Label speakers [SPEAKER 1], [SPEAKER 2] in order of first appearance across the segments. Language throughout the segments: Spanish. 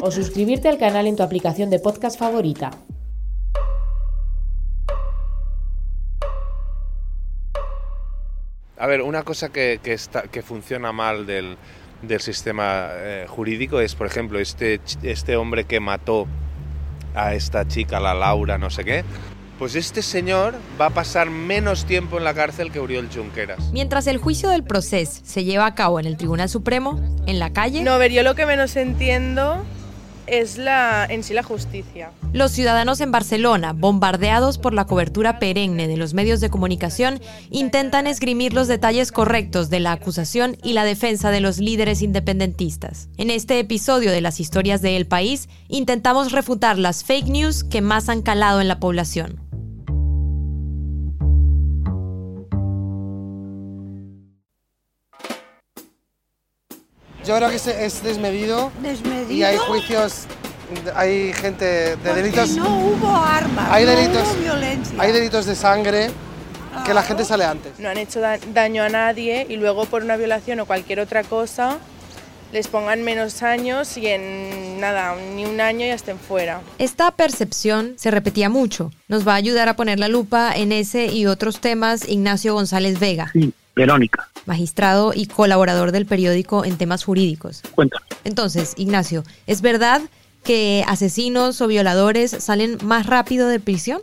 [SPEAKER 1] O suscribirte al canal en tu aplicación de podcast favorita.
[SPEAKER 2] A ver, una cosa que, que está, que funciona mal del, del sistema eh, jurídico es, por ejemplo, este, este hombre que mató a esta chica, la Laura, no sé qué. Pues este señor va a pasar menos tiempo en la cárcel que Uriol Junqueras.
[SPEAKER 3] Mientras el juicio del proceso se lleva a cabo en el Tribunal Supremo, en la calle,
[SPEAKER 4] No, a ver, yo lo que menos entiendo es la en sí la justicia.
[SPEAKER 3] los ciudadanos en Barcelona, bombardeados por la cobertura perenne de los medios de comunicación, intentan esgrimir los detalles correctos de la acusación y la defensa de los líderes independentistas. En este episodio de las historias de El País, intentamos refutar las fake news que más han calado en la población.
[SPEAKER 5] Yo creo que es, es desmedido,
[SPEAKER 6] desmedido.
[SPEAKER 5] y hay juicios, hay gente de
[SPEAKER 6] porque
[SPEAKER 5] delitos,
[SPEAKER 6] No hubo armas,
[SPEAKER 5] Hay
[SPEAKER 6] no
[SPEAKER 5] delitos-
[SPEAKER 6] hubo violencia.
[SPEAKER 5] hay delitos de sangre que la gente sale antes.
[SPEAKER 4] No han hecho da- daño a nadie y luego por una violación o cualquier otra cosa les pongan menos años y en nada, ni un año ya estén fuera.
[SPEAKER 3] Esta percepción se repetía mucho. Nos va a ayudar a poner la lupa en ese y otros temas Ignacio González Vega,
[SPEAKER 7] Sí, Verónica,
[SPEAKER 3] magistrado y colaborador del periódico en temas jurídicos.
[SPEAKER 7] cuéntame.
[SPEAKER 3] Entonces, Ignacio, ¿es verdad que asesinos o violadores salen más rápido de prisión?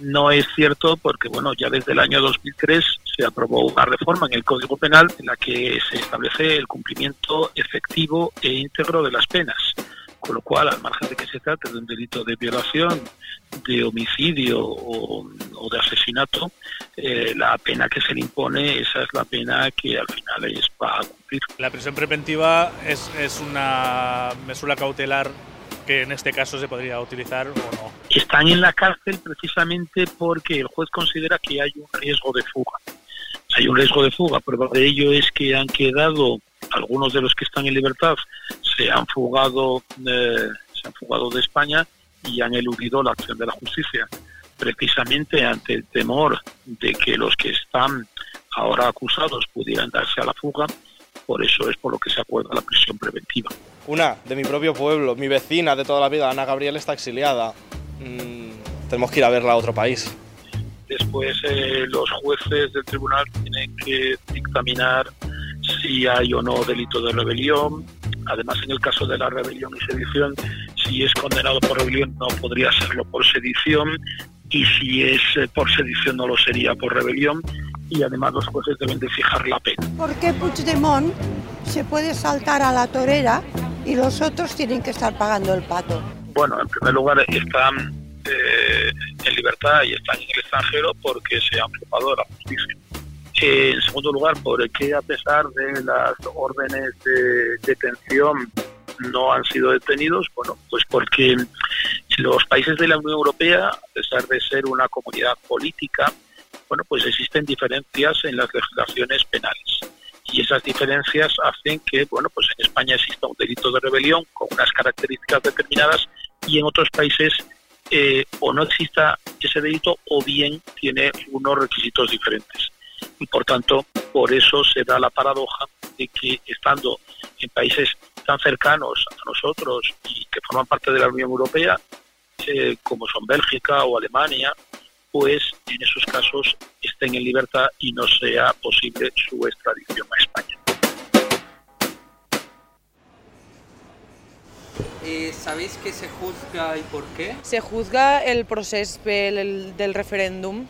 [SPEAKER 7] No es cierto porque, bueno, ya desde el año 2003 se aprobó una reforma en el Código Penal en la que se establece el cumplimiento efectivo e íntegro de las penas. Con lo cual, al margen de que se trate de un delito de violación, de homicidio o, o de asesinato, eh, la pena que se le impone, esa es la pena que al final es para cumplir.
[SPEAKER 8] La prisión preventiva es, es una mesura cautelar que en este caso se podría utilizar o no.
[SPEAKER 7] están en la cárcel precisamente porque el juez considera que hay un riesgo de fuga. Hay un riesgo de fuga. Prueba de ello es que han quedado algunos de los que están en libertad se han fugado, eh, se han fugado de España y han eludido la acción de la justicia. Precisamente ante el temor de que los que están ahora acusados pudieran darse a la fuga, por eso es por lo que se acuerda la prisión preventiva.
[SPEAKER 9] Una, de mi propio pueblo, mi vecina de toda la vida, Ana Gabriel, está exiliada. Mm, tenemos que ir a verla a otro país.
[SPEAKER 7] Después eh, los jueces del tribunal tienen que dictaminar si hay o no delito de rebelión. Además, en el caso de la rebelión y sedición, si es condenado por rebelión no podría serlo por sedición y si es eh, por sedición no lo sería por rebelión. Y además los jueces deben de fijar la pena.
[SPEAKER 6] ¿Por qué Puigdemont se puede saltar a la torera y los otros tienen que estar pagando el pato?
[SPEAKER 7] Bueno, en primer lugar están eh, en libertad y están en el extranjero porque se han fugado de la justicia. Eh, en segundo lugar, porque a pesar de las órdenes de detención no han sido detenidos, bueno, pues porque los países de la Unión Europea, a pesar de ser una comunidad política, bueno, pues existen diferencias en las legislaciones penales. Y esas diferencias hacen que, bueno, pues en España exista un delito de rebelión con unas características determinadas y en otros países eh, o no exista ese delito o bien tiene unos requisitos diferentes. Y por tanto, por eso se da la paradoja de que estando en países tan cercanos a nosotros y que forman parte de la Unión Europea, eh, como son Bélgica o Alemania, pues en esos casos estén en libertad y no sea posible su extradición a España.
[SPEAKER 10] Eh, ¿Sabéis qué se juzga y por qué?
[SPEAKER 4] Se juzga el proceso del, del referéndum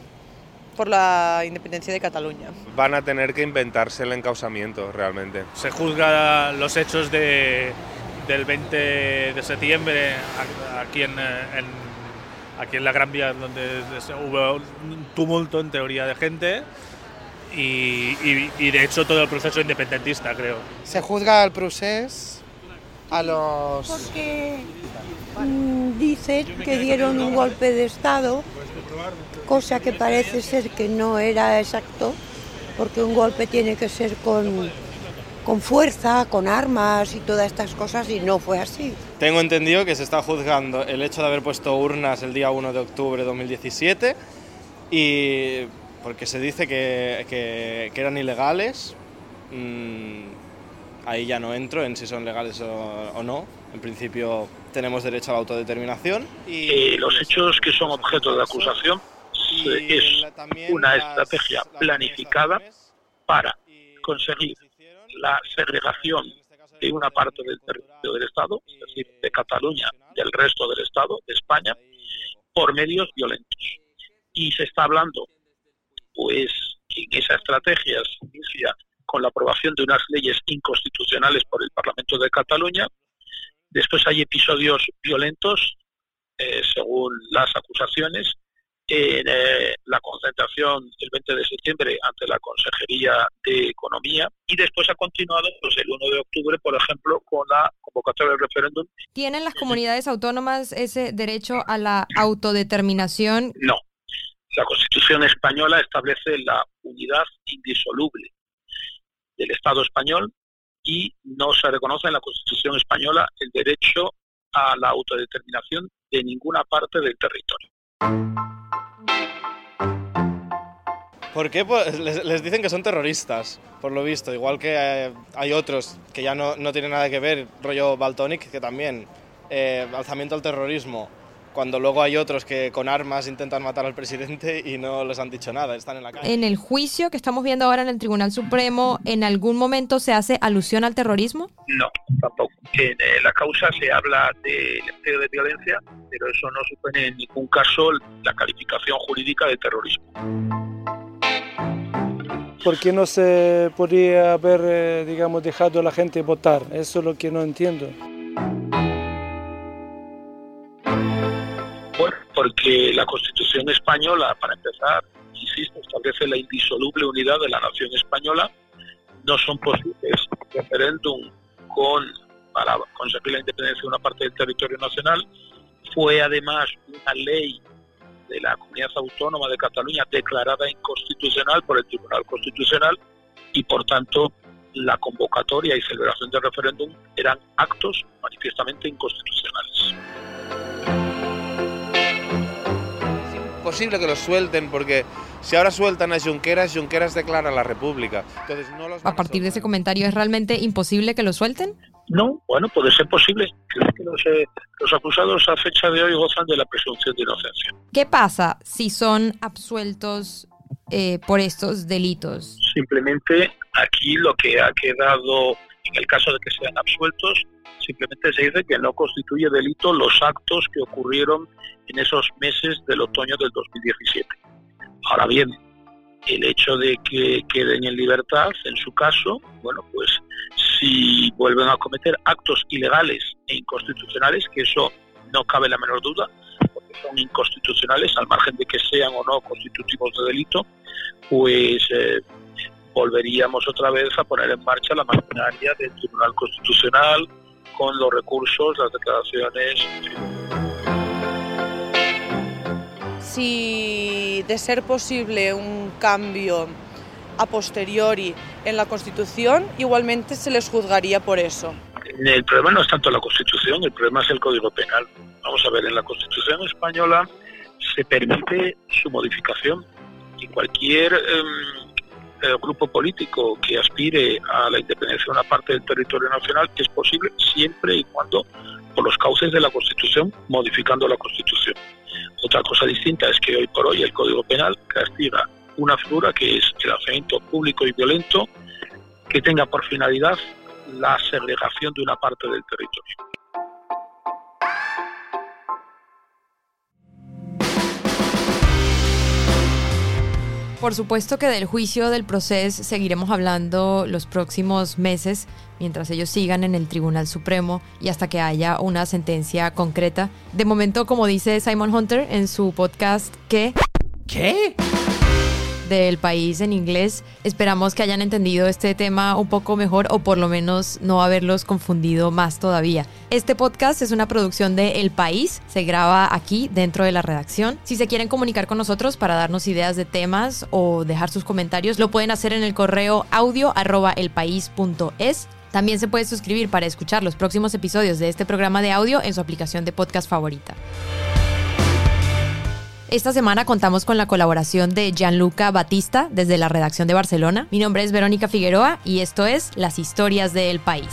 [SPEAKER 4] por la independencia de Cataluña.
[SPEAKER 2] Van a tener que inventarse el encausamiento realmente.
[SPEAKER 8] Se juzga los hechos de, del 20 de septiembre aquí en, eh, en- aquí en la Gran Vía, donde hubo un tumulto en teoría de gente y, y- y de hecho todo el proceso independentista, creo.
[SPEAKER 5] Se juzga al procés a los...
[SPEAKER 6] Porque mm, dice que dieron un golpe de Estado, cosa que parece ser que no era exacto, porque un golpe tiene que ser con, con fuerza, con armas y todas estas cosas, y no fue así.
[SPEAKER 9] Tengo entendido que se está juzgando el hecho de haber puesto urnas el día 1 de octubre de 2017 y porque se dice que, que- que eran ilegales. Mm, ahí ya no entro en si son legales o, o no. En principio tenemos derecho a la autodeterminación.
[SPEAKER 7] Eh, los hechos que son objeto de acusación eh, es una estrategia planificada para conseguir la segregación de una parte del territorio del Estado, es decir, de Cataluña del resto del Estado, de España, por medios violentos. Y se está hablando, pues, en esa estrategia inicia con la aprobación de unas leyes inconstitucionales por el Parlamento de Cataluña. Después hay episodios violentos, eh, según las acusaciones, en eh, la concentración el 20 de septiembre ante la Consejería de Economía y después ha continuado pues, el 1 de octubre, por ejemplo, con la convocatoria del referéndum.
[SPEAKER 3] ¿Tienen las comunidades autónomas ese derecho a la autodeterminación?
[SPEAKER 7] No. La Constitución española establece la unidad indisoluble del Estado español y no se reconoce en la Constitución española el derecho a la autodeterminación de ninguna parte del territorio.
[SPEAKER 9] ¿Por qué? Pues les, dicen que son terroristas, por lo visto. Igual que eh, hay otros que ya no, no tienen nada que ver, rollo Baltonic, que también, eh, alzamiento al terrorismo. Cuando luego hay otros que con armas intentan matar al presidente y no les han dicho nada, están en la calle.
[SPEAKER 3] En el juicio que estamos viendo ahora en el Tribunal Supremo, ¿en algún momento se hace alusión al terrorismo?
[SPEAKER 7] No, tampoco. En eh, la causa se habla del empleo de violencia, pero eso no supone en ningún caso la calificación jurídica de terrorismo.
[SPEAKER 11] ¿Por qué no se podría haber, eh, digamos, dejado a la gente votar? Eso es lo que no entiendo.
[SPEAKER 7] Porque la Constitución española, para empezar, insisto, establece la indisoluble unidad de la nación española. No son posibles referéndum con para conseguir la independencia de una parte del territorio nacional. Fue además una ley de la comunidad autónoma de Cataluña declarada inconstitucional por el Tribunal Constitucional y por tanto la convocatoria y celebración del referéndum eran actos manifiestamente inconstitucionales.
[SPEAKER 2] Posible que los suelten porque si ahora sueltan a Junqueras, Junqueras declara la República. Entonces no los
[SPEAKER 3] A partir de ese comentario, ¿es realmente imposible que lo suelten?
[SPEAKER 7] No, bueno, puede ser posible. Creo que los, eh, los acusados a fecha de hoy gozan de la presunción de inocencia.
[SPEAKER 3] ¿Qué pasa si son absueltos eh, por estos delitos?
[SPEAKER 7] Simplemente aquí lo que ha quedado, en el caso de que sean absueltos, simplemente se dice que no constituye delito los actos que ocurrieron en esos meses del otoño del 2017. Ahora bien, el hecho de que queden en libertad, en su caso, bueno, pues si vuelven a cometer actos ilegales e inconstitucionales, que eso no cabe la menor duda, porque son inconstitucionales, al margen de que sean o no constitutivos de delito, pues eh, volveríamos otra vez a poner en marcha la maquinaria del Tribunal Constitucional con los recursos, las declaraciones.
[SPEAKER 4] Si de ser posible un cambio a posteriori en la Constitución, igualmente se les juzgaría por eso.
[SPEAKER 7] El problema no es tanto la Constitución, el problema es el Código Penal. Vamos a ver, en la Constitución española se permite su modificación y cualquier eh, eh, grupo político que aspire a la independencia de una parte del territorio nacional es posible siempre y cuando por los cauces de la Constitución, modificando la Constitución. Otra cosa distinta es que hoy por hoy el Código Penal castiga una figura que es el alzamiento público y violento que tenga por finalidad la segregación de una parte del territorio.
[SPEAKER 3] Por supuesto que del juicio del proceso seguiremos hablando los próximos meses mientras ellos sigan en el Tribunal Supremo y hasta que haya una sentencia concreta. De momento, como dice Simon Hunter en su podcast, que...
[SPEAKER 12] ¿Qué?
[SPEAKER 3] Del país en inglés. Esperamos que hayan entendido este tema un poco mejor o por lo menos no haberlos confundido más todavía. Este podcast es una producción de El País, se graba aquí dentro de la redacción. Si se quieren comunicar con nosotros para darnos ideas de temas o dejar sus comentarios, lo pueden hacer en el correo audio También se puede suscribir para escuchar los próximos episodios de este programa de audio en su aplicación de podcast favorita. Esta semana contamos con la colaboración de Gianluca Batista desde la redacción de Barcelona. Mi nombre es Verónica Figueroa y esto es Las historias del país.